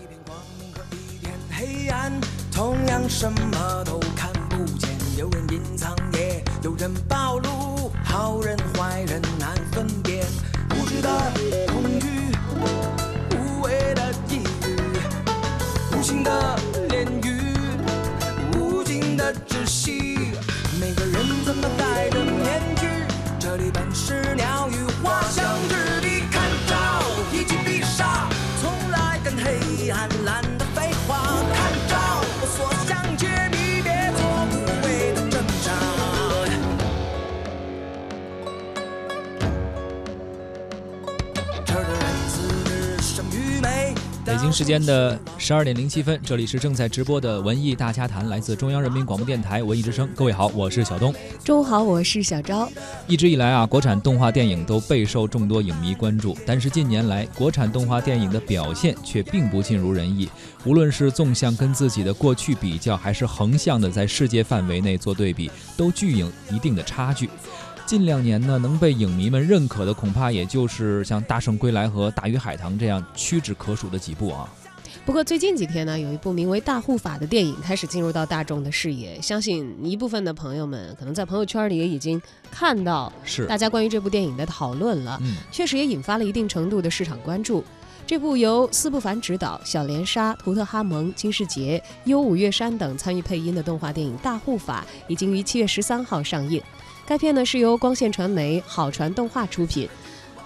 一片光明和一片黑暗，同样什么都看不见。有人隐藏，也有人暴露。好人坏人难分辨。无知的恐惧，无谓的抑郁，无情的炼狱，无尽的窒息。每个人怎么戴着面具？这里本是鸟语北京时间的十二点零七分，这里是正在直播的文艺大家谈，来自中央人民广播电台文艺之声。各位好，我是小东。中午好，我是小昭。一直以来啊，国产动画电影都备受众多影迷关注，但是近年来，国产动画电影的表现却并不尽如人意。无论是纵向跟自己的过去比较，还是横向的在世界范围内做对比，都具有一定的差距。近两年呢，能被影迷们认可的，恐怕也就是像《大圣归来》和《大鱼海棠》这样屈指可数的几部啊。不过最近几天呢，有一部名为《大护法》的电影开始进入到大众的视野，相信一部分的朋友们可能在朋友圈里也已经看到是大家关于这部电影的讨论了，嗯，确实也引发了一定程度的市场关注。这部由斯不凡执导、小莲莎、图特哈蒙、金世杰、优五月山等参与配音的动画电影《大护法》已经于七月十三号上映。该片呢是由光线传媒、好传动画出品。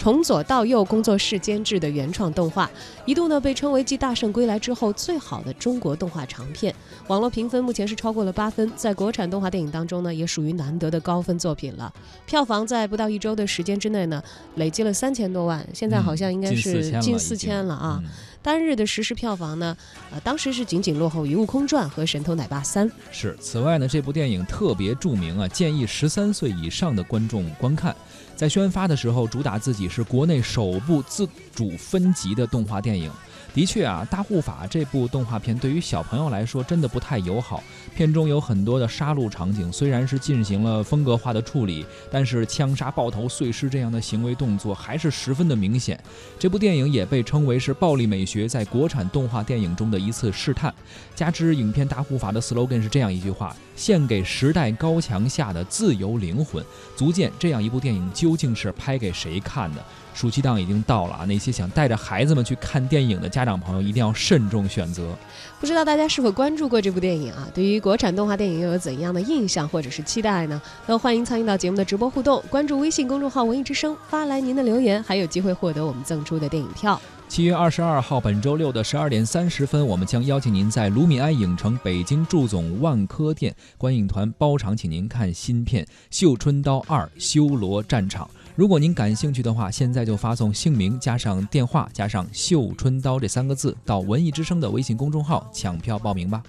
从左到右工作室监制的原创动画，一度呢被称为继《大圣归来》之后最好的中国动画长片。网络评分目前是超过了八分，在国产动画电影当中呢，也属于难得的高分作品了。票房在不到一周的时间之内呢，累积了三千多万，现在好像应该是近四千了啊。嗯单日的实时票房呢，呃，当时是仅仅落后于《悟空传》和《神偷奶爸三》。是，此外呢，这部电影特别著名啊，建议十三岁以上的观众观看。在宣发的时候，主打自己是国内首部自主分级的动画电影。的确啊，《大护法》这部动画片对于小朋友来说真的不太友好。片中有很多的杀戮场景，虽然是进行了风格化的处理，但是枪杀、爆头、碎尸这样的行为动作还是十分的明显。这部电影也被称为是暴力美学在国产动画电影中的一次试探。加之影片《大护法》的 slogan 是这样一句话：“献给时代高墙下的自由灵魂”，足见这样一部电影究竟是拍给谁看的。暑期档已经到了啊，那些想带着孩子们去看电影的家长朋友一定要慎重选择。不知道大家是否关注过这部电影啊？对于国产动画电影又有怎样的印象或者是期待呢？都欢迎参与到节目的直播互动，关注微信公众号“文艺之声”，发来您的留言，还有机会获得我们赠出的电影票。七月二十二号，本周六的十二点三十分，我们将邀请您在卢米埃影城北京驻总万科店观影团包场，请您看新片《绣春刀二：修罗战场》。如果您感兴趣的话，现在就发送姓名加上电话加上“绣春刀”这三个字到文艺之声的微信公众号抢票报名吧。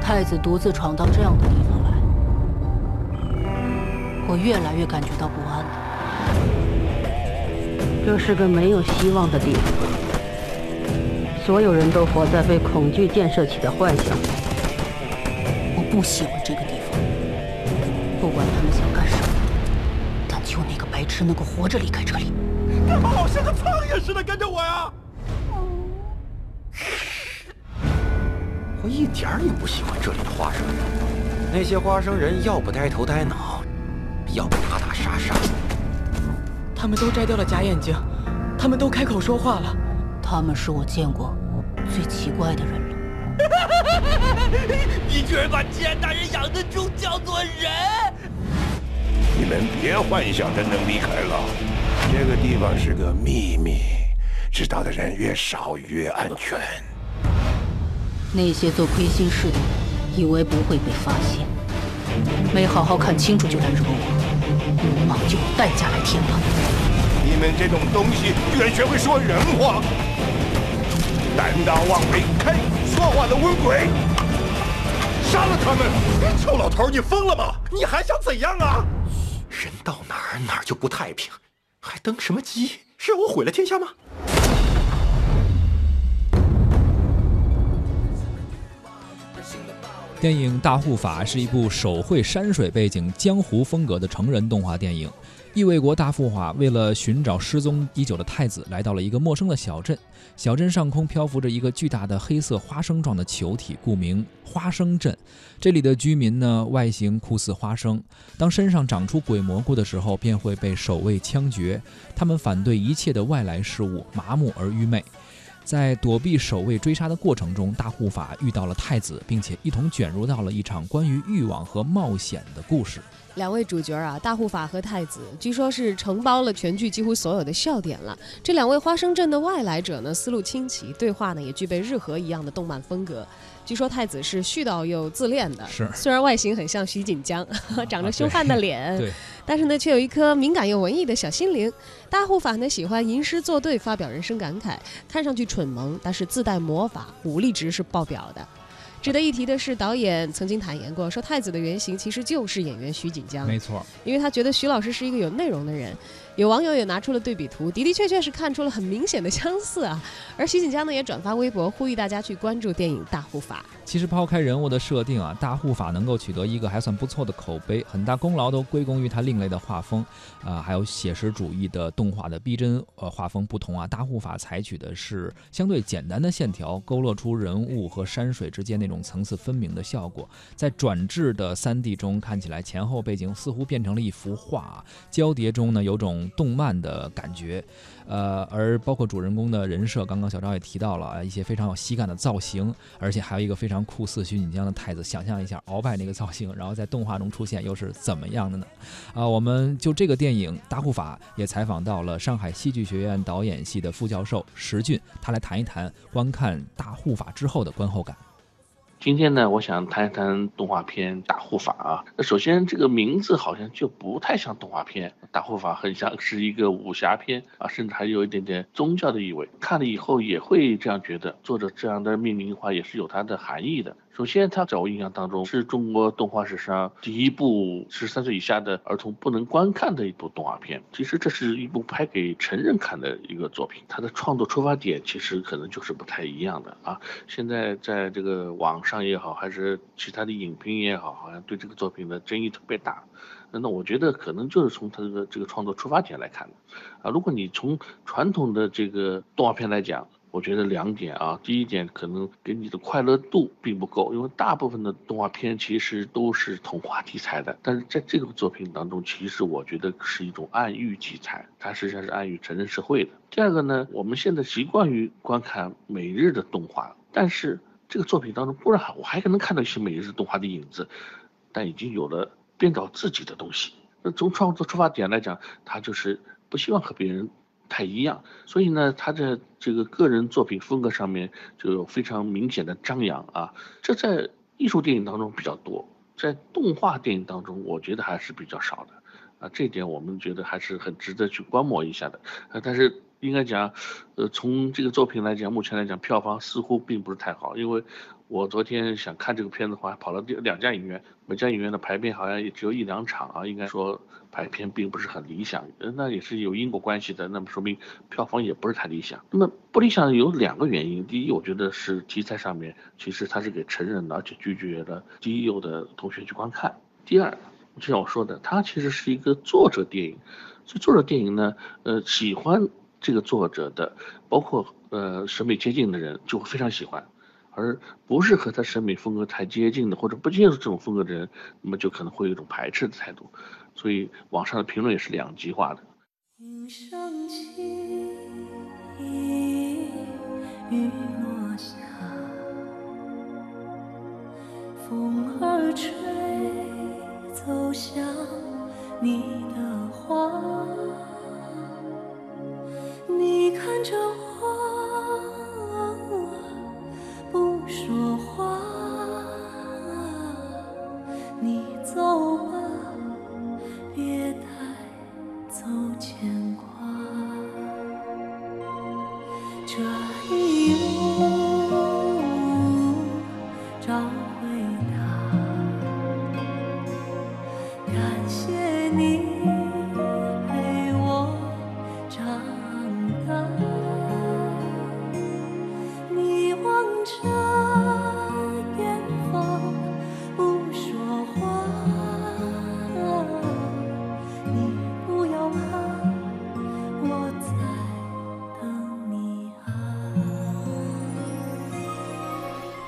太子独自闯到这样的地方来，我越来越感觉到不安了。这是个没有希望的地方，所有人都活在被恐惧建设起的幻想。我不喜欢这个地方，不管他们想干什么，但就那个白痴能够活着离开这里。干嘛老像个苍蝇似的跟着我呀？我一点儿也不喜欢这里的花生人，那些花生人要不呆头呆脑，要不打打杀杀。他们都摘掉了假眼睛，他们都开口说话了。他们是我见过最奇怪的人了。你居然把既然大人养的猪叫做人！你们别幻想着能离开了，这个地方是个秘密，知道的人越少越安全。那些做亏心事的人以为不会被发现，没好好看清楚就来惹我，鲁莽就有代价来填了。你们这种东西居然学会说人话，胆大妄为、开口说话的瘟鬼！杀了他们！臭老头，你疯了吗？你还想怎样啊？人到哪儿哪儿就不太平，还登什么基？是要我毁了天下吗？电影《大护法》是一部手绘山水背景、江湖风格的成人动画电影。异卫国大护法为了寻找失踪已久的太子，来到了一个陌生的小镇。小镇上空漂浮着一个巨大的黑色花生状的球体，故名花生镇。这里的居民呢，外形酷似花生，当身上长出鬼蘑菇的时候，便会被守卫枪决。他们反对一切的外来事物，麻木而愚昧。在躲避守卫追杀的过程中，大护法遇到了太子，并且一同卷入到了一场关于欲望和冒险的故事。两位主角啊，大护法和太子，据说是承包了全剧几乎所有的笑点了。这两位花生镇的外来者呢，思路清奇，对话呢也具备日和一样的动漫风格。据说太子是絮叨又自恋的，是虽然外形很像徐锦江，长着凶悍的脸，对，但是呢却有一颗敏感又文艺的小心灵。大护法呢喜欢吟诗作对，发表人生感慨，看上去蠢萌，但是自带魔法，武力值是爆表的。值得一提的是，导演曾经坦言过，说太子的原型其实就是演员徐锦江。没错，因为他觉得徐老师是一个有内容的人。有网友也拿出了对比图，的的确确是看出了很明显的相似啊。而徐锦江呢也转发微博呼吁大家去关注电影《大护法》。其实抛开人物的设定啊，《大护法》能够取得一个还算不错的口碑，很大功劳都归功于他另类的画风啊，还有写实主义的动画的逼真呃画风不同啊，《大护法》采取的是相对简单的线条，勾勒出人物和山水之间那种层次分明的效果，在转制的三 D 中看起来前后背景似乎变成了一幅画，交叠中呢有种。动漫的感觉，呃，而包括主人公的人设，刚刚小赵也提到了一些非常有喜感的造型，而且还有一个非常酷似徐锦江的太子。想象一下鳌拜那个造型，然后在动画中出现又是怎么样的呢？啊，我们就这个电影《大护法》也采访到了上海戏剧学院导演系的副教授石俊，他来谈一谈观看《大护法》之后的观后感。今天呢，我想谈一谈动画片《打护法》啊。那首先，这个名字好像就不太像动画片，《打护法》很像是一个武侠片啊，甚至还有一点点宗教的意味。看了以后也会这样觉得，作者这样的命名的话也是有它的含义的。首先，它在我印象当中是中国动画史上第一部十三岁以下的儿童不能观看的一部动画片。其实这是一部拍给成人看的一个作品，它的创作出发点其实可能就是不太一样的啊。现在在这个网上也好，还是其他的影评也好，好像对这个作品的争议特别大。那我觉得可能就是从它的这个创作出发点来看的啊。如果你从传统的这个动画片来讲，我觉得两点啊，第一点可能给你的快乐度并不够，因为大部分的动画片其实都是童话题材的，但是在这个作品当中，其实我觉得是一种暗喻题材，它实际上是暗喻成人社会的。第二个呢，我们现在习惯于观看每日的动画，但是这个作品当中，不然我还可能看到一些每日动画的影子，但已经有了编导自己的东西。那从创作出发点来讲，他就是不希望和别人。太一样，所以呢，他在这个个人作品风格上面就有非常明显的张扬啊，这在艺术电影当中比较多，在动画电影当中，我觉得还是比较少的。啊，这点我们觉得还是很值得去观摩一下的。啊，但是。应该讲，呃，从这个作品来讲，目前来讲票房似乎并不是太好，因为我昨天想看这个片子的话，跑了两家影院，每家影院的排片好像也只有一两场啊，应该说排片并不是很理想，那也是有因果关系的，那么说明票房也不是太理想。那么不理想有两个原因，第一，我觉得是题材上面其实它是给成人的，而且拒绝了低幼的同学去观看；第二，就像我说的，它其实是一个作者电影，所以作者电影呢，呃，喜欢。这个作者的，包括呃审美接近的人就会非常喜欢，而不是和他审美风格太接近的或者不接受这种风格的人，那么就可能会有一种排斥的态度，所以网上的评论也是两极化的。风儿吹，走向你的花。你看着我，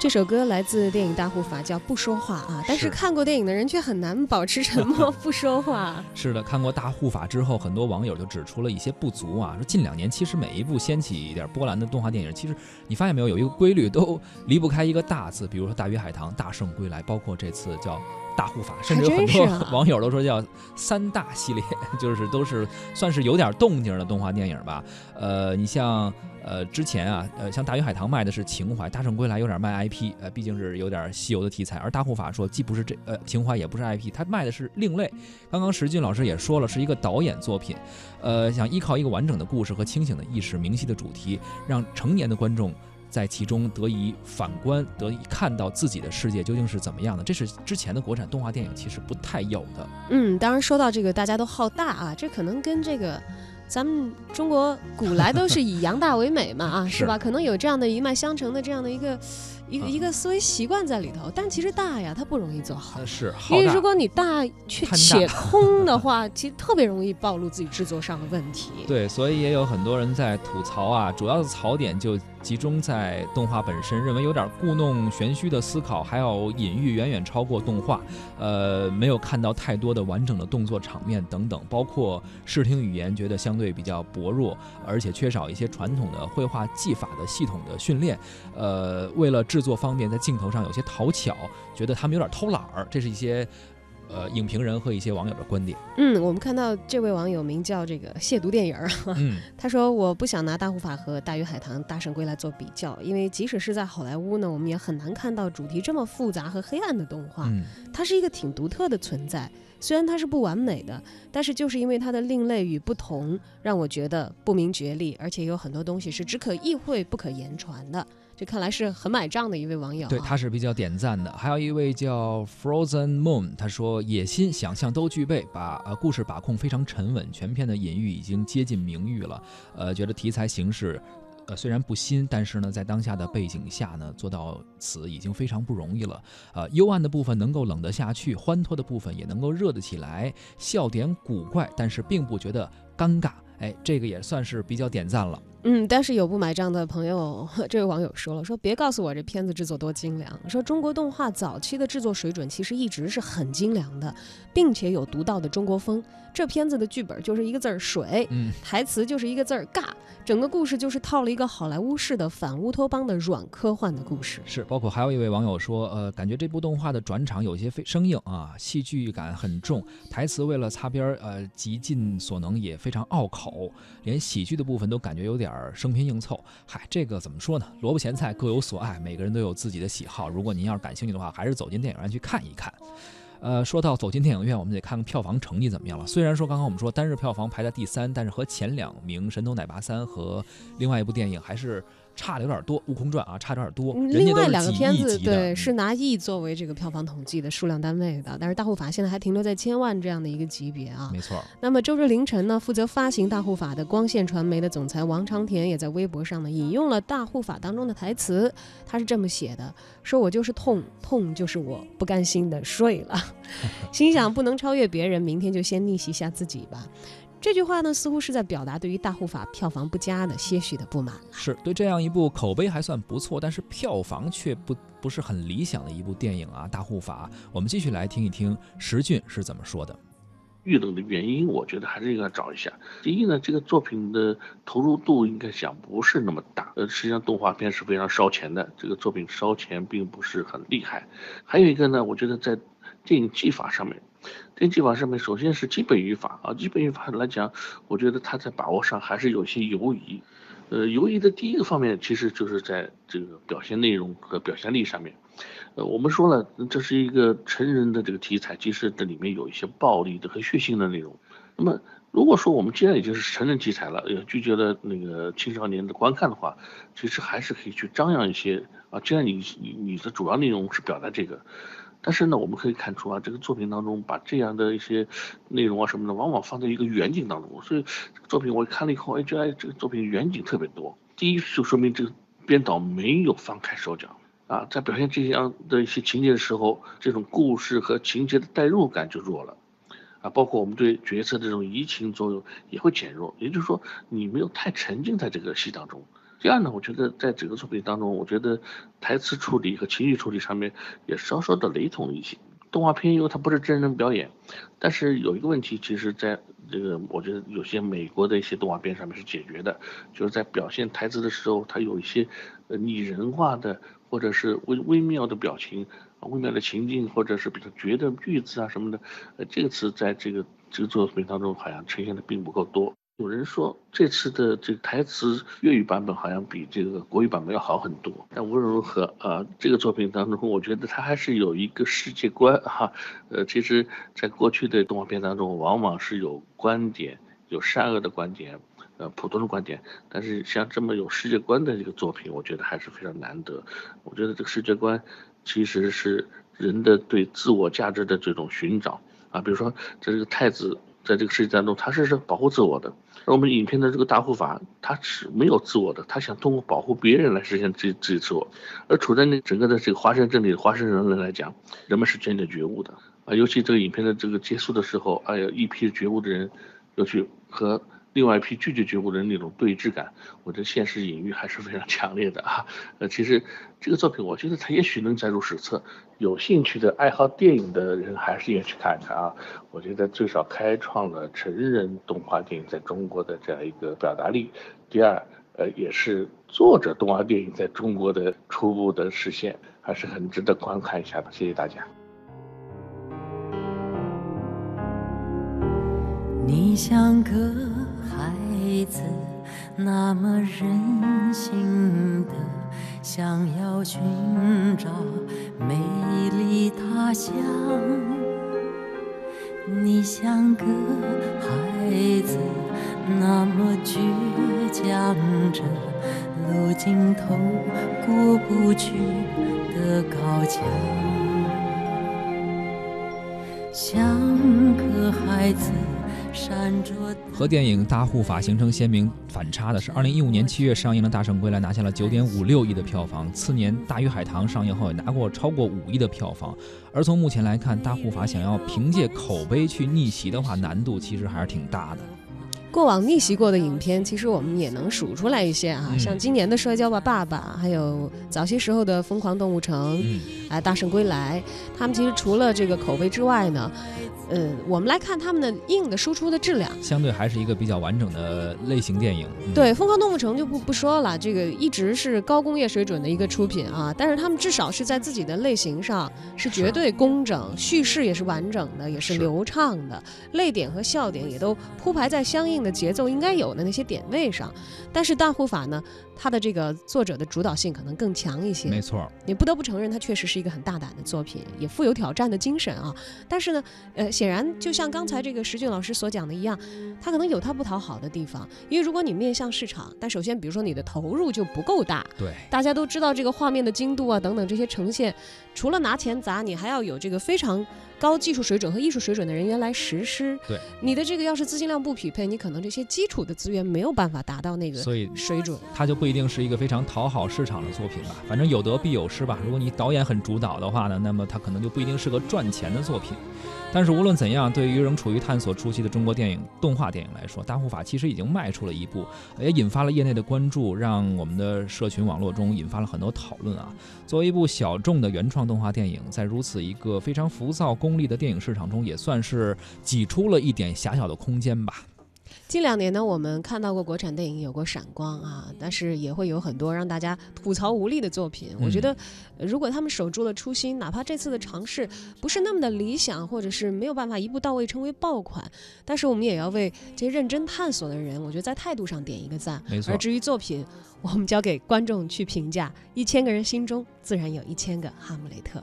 这首歌来自电影《大护法》，叫《不说话》啊，但是是看过电影的人却很难保持沉默 不说话。是的，看过《大护法》之后，很多网友就指出了一些不足啊，说近两年其实每一部掀起一点波澜的动画电影，其实你发现没有，有一个规律都离不开一个“大”字，比如说《大鱼海棠》《大圣归来》，包括这次叫《大护法》，甚至有很多 网友都说叫“三大系列”，就是都是算是有点动静的动画电影吧。呃，你像。呃，之前啊，呃，像《大鱼海棠》卖的是情怀，《大圣归来》有点卖 IP，呃，毕竟是有点西游的题材，而大护法说既不是这呃情怀，也不是 IP，它卖的是另类。刚刚石俊老师也说了，是一个导演作品，呃，想依靠一个完整的故事和清醒的意识、明晰的主题，让成年的观众在其中得以反观，得以看到自己的世界究竟是怎么样的。这是之前的国产动画电影其实不太有的。嗯，当然说到这个，大家都好大啊，这可能跟这个。咱们中国古来都是以扬大为美嘛，啊，是吧？可能有这样的一脉相承的这样的一个一个一个思维习惯在里头。但其实大呀，它不容易做好，呃是，因好大为如果你大却且空的话，其实特别容易暴露自己制作上的问题。对，所以也有很多人在吐槽啊，主要的槽点就集中在动画本身，认为有点故弄玄虚的思考，还有隐喻远远超过动画，呃，没有看到太多的完整的动作场面等等，包括视听语言觉得相对比较薄弱，而且缺少一些传统的绘画技法的系统的训练，呃，为了制作方便，在镜头上有些讨巧，觉得他们有点偷懒儿，这是一些。呃，影评人和一些网友的观点，嗯，我们看到这位网友名叫这个亵渎电影儿，嗯，他说我不想拿大护法和大鱼海棠、大圣归来做比较，因为即使是在好莱坞呢，我们也很难看到主题这么复杂和黑暗的动画。嗯，它是一个挺独特的存在，虽然它是不完美的，但是就是因为它的另类与不同，让我觉得不明觉厉，而且有很多东西是只可意会不可言传的。这看来是很买账的一位网友、啊。对，他是比较点赞的。还有一位叫 Frozen Moon，他说野心、想象都具备，把呃故事把控非常沉稳，全片的隐喻已经接近明喻了。呃，觉得题材形式。呃，虽然不新，但是呢，在当下的背景下呢，做到此已经非常不容易了。呃，幽暗的部分能够冷得下去，欢脱的部分也能够热得起来，笑点古怪，但是并不觉得尴尬。哎，这个也算是比较点赞了。嗯，但是有不买账的朋友，这位网友说了，说别告诉我这片子制作多精良，说中国动画早期的制作水准其实一直是很精良的，并且有独到的中国风。这片子的剧本就是一个字儿水，嗯，台词就是一个字儿尬，整个故事就是套了一个好莱坞式的反乌托邦的软科幻的故事。是，包括还有一位网友说，呃，感觉这部动画的转场有些非生硬啊，戏剧感很重，台词为了擦边儿，呃，极尽所能也非常拗口，连喜剧的部分都感觉有点儿生拼硬凑。嗨，这个怎么说呢？萝卜咸菜各有所爱，每个人都有自己的喜好。如果您要是感兴趣的话，还是走进电影院去看一看。呃，说到走进电影院，我们得看看票房成绩怎么样了。虽然说刚刚我们说单日票房排在第三，但是和前两名《神偷奶爸三》和另外一部电影还是差的有点多，《悟空传》啊差的有点多。另外两个片子对是拿亿作为这个票房统计的数量单位的，但是大护法现在还停留在千万这样的一个级别啊。没错，那么周日凌晨呢，负责发行大护法的光线传媒的总裁王长田也在微博上呢引用了大护法当中的台词，他是这么写的：说我就是痛，痛就是我不甘心的睡了，心想不能超越别人，明天就先逆袭下自己吧。这句话呢，似乎是在表达对于大护法票房不佳的些许的不满。是对这样一部口碑还算不错，但是票房却不不是很理想的一部电影啊，《大护法》。我们继续来听一听石俊是怎么说的。遇冷的原因，我觉得还是应该找一下。第一呢，这个作品的投入度应该讲不是那么大，呃，实际上动画片是非常烧钱的，这个作品烧钱并不是很厉害。还有一个呢，我觉得在电影技法上面，电影技法上面，首先是基本语法啊，基本语法来讲，我觉得它在把握上还是有些犹疑。呃，犹疑的第一个方面，其实就是在这个表现内容和表现力上面。呃，我们说了，这是一个成人的这个题材，其实这里面有一些暴力的和血腥的内容。那么，如果说我们既然已经是成人题材了，也拒绝了那个青少年的观看的话，其实还是可以去张扬一些啊。既然你你你的主要内容是表达这个，但是呢，我们可以看出啊，这个作品当中把这样的一些内容啊什么的，往往放在一个远景当中。所以这个作品我看了以后，哎，觉得这个作品远景特别多。第一就说明这个编导没有放开手脚。啊，在表现这样的一些情节的时候，这种故事和情节的代入感就弱了，啊，包括我们对角色这种移情作用也会减弱。也就是说，你没有太沉浸在这个戏当中，第二呢，我觉得在整个作品当中，我觉得台词处理和情绪处理上面也稍稍的雷同一些。动画片因为它不是真人表演，但是有一个问题，其实在这个我觉得有些美国的一些动画片上面是解决的，就是在表现台词的时候，它有一些呃拟人化的或者是微微妙的表情、微妙的情境，或者是比较绝的句子啊什么的，呃这个词在这个这个作品当中好像呈现的并不够多。有人说这次的这个台词粤语版本好像比这个国语版本要好很多，但无论如何啊，这个作品当中，我觉得它还是有一个世界观哈。呃，其实，在过去的动画片当中，往往是有观点，有善恶的观点，呃，普通的观点，但是像这么有世界观的这个作品，我觉得还是非常难得。我觉得这个世界观其实是人的对自我价值的这种寻找啊，比如说在这个太子。在这个世界当中，他是是保护自我的。而我们影片的这个大护法，他是没有自我的，他想通过保护别人来实现自己自己自我。而处在那整个的这个华山镇里的华山人来讲，人们是真的觉悟的啊。尤其这个影片的这个结束的时候，哎呀，一批觉悟的人要去和。另外一批拒绝觉悟的那种对峙感，我觉得现实隐喻还是非常强烈的啊。呃，其实这个作品，我觉得它也许能载入史册。有兴趣的爱好电影的人，还是应该去看看啊。我觉得最少开创了成人动画电影在中国的这样一个表达力。第二，呃，也是作者动画电影在中国的初步的实现，还是很值得观看一下的。谢谢大家。你像个。孩子那么任性的想要寻找美丽他乡，你像个孩子那么倔强着路尽头过不去的高墙，像个孩子。和电影《大护法》形成鲜明反差的是，二零一五年七月上映的《大圣归来》拿下了九点五六亿的票房，次年《大鱼海棠》上映后也拿过超过五亿的票房。而从目前来看，《大护法》想要凭借口碑去逆袭的话，难度其实还是挺大的。过往逆袭过的影片，其实我们也能数出来一些啊，像今年的《摔跤吧，爸爸》，还有早些时候的《疯狂动物城》，啊，《大圣归来》，他们其实除了这个口碑之外呢。呃，我们来看他们的硬的输出的质量，相对还是一个比较完整的类型电影。对，《疯狂动物城》就不不说了，这个一直是高工业水准的一个出品啊。但是他们至少是在自己的类型上是绝对工整，叙事也是完整的，也是流畅的，泪点和笑点也都铺排在相应的节奏应该有的那些点位上。但是大护法呢，他的这个作者的主导性可能更强一些。没错，你不得不承认，他确实是一个很大胆的作品，也富有挑战的精神啊。但是呢，呃。显然，就像刚才这个石俊老师所讲的一样，他可能有他不讨好的地方。因为如果你面向市场，但首先，比如说你的投入就不够大。对，大家都知道这个画面的精度啊等等这些呈现，除了拿钱砸，你还要有这个非常。高技术水准和艺术水准的人员来实施，对你的这个要是资金量不匹配，你可能这些基础的资源没有办法达到那个水准，它就不一定是一个非常讨好市场的作品吧。反正有得必有失吧。如果你导演很主导的话呢，那么它可能就不一定是个赚钱的作品。但是无论怎样，对于仍处于探索初期的中国电影动画电影来说，《大护法》其实已经迈出了一步，也引发了业内的关注，让我们的社群网络中引发了很多讨论啊。作为一部小众的原创动画电影，在如此一个非常浮躁。功利的电影市场中，也算是挤出了一点狭小的空间吧。近两年呢，我们看到过国产电影有过闪光啊，但是也会有很多让大家吐槽无力的作品。我觉得，如果他们守住了初心，哪怕这次的尝试不是那么的理想，或者是没有办法一步到位成为爆款，但是我们也要为这些认真探索的人，我觉得在态度上点一个赞。没错。而至于作品，我们交给观众去评价。一千个人心中，自然有一千个哈姆雷特。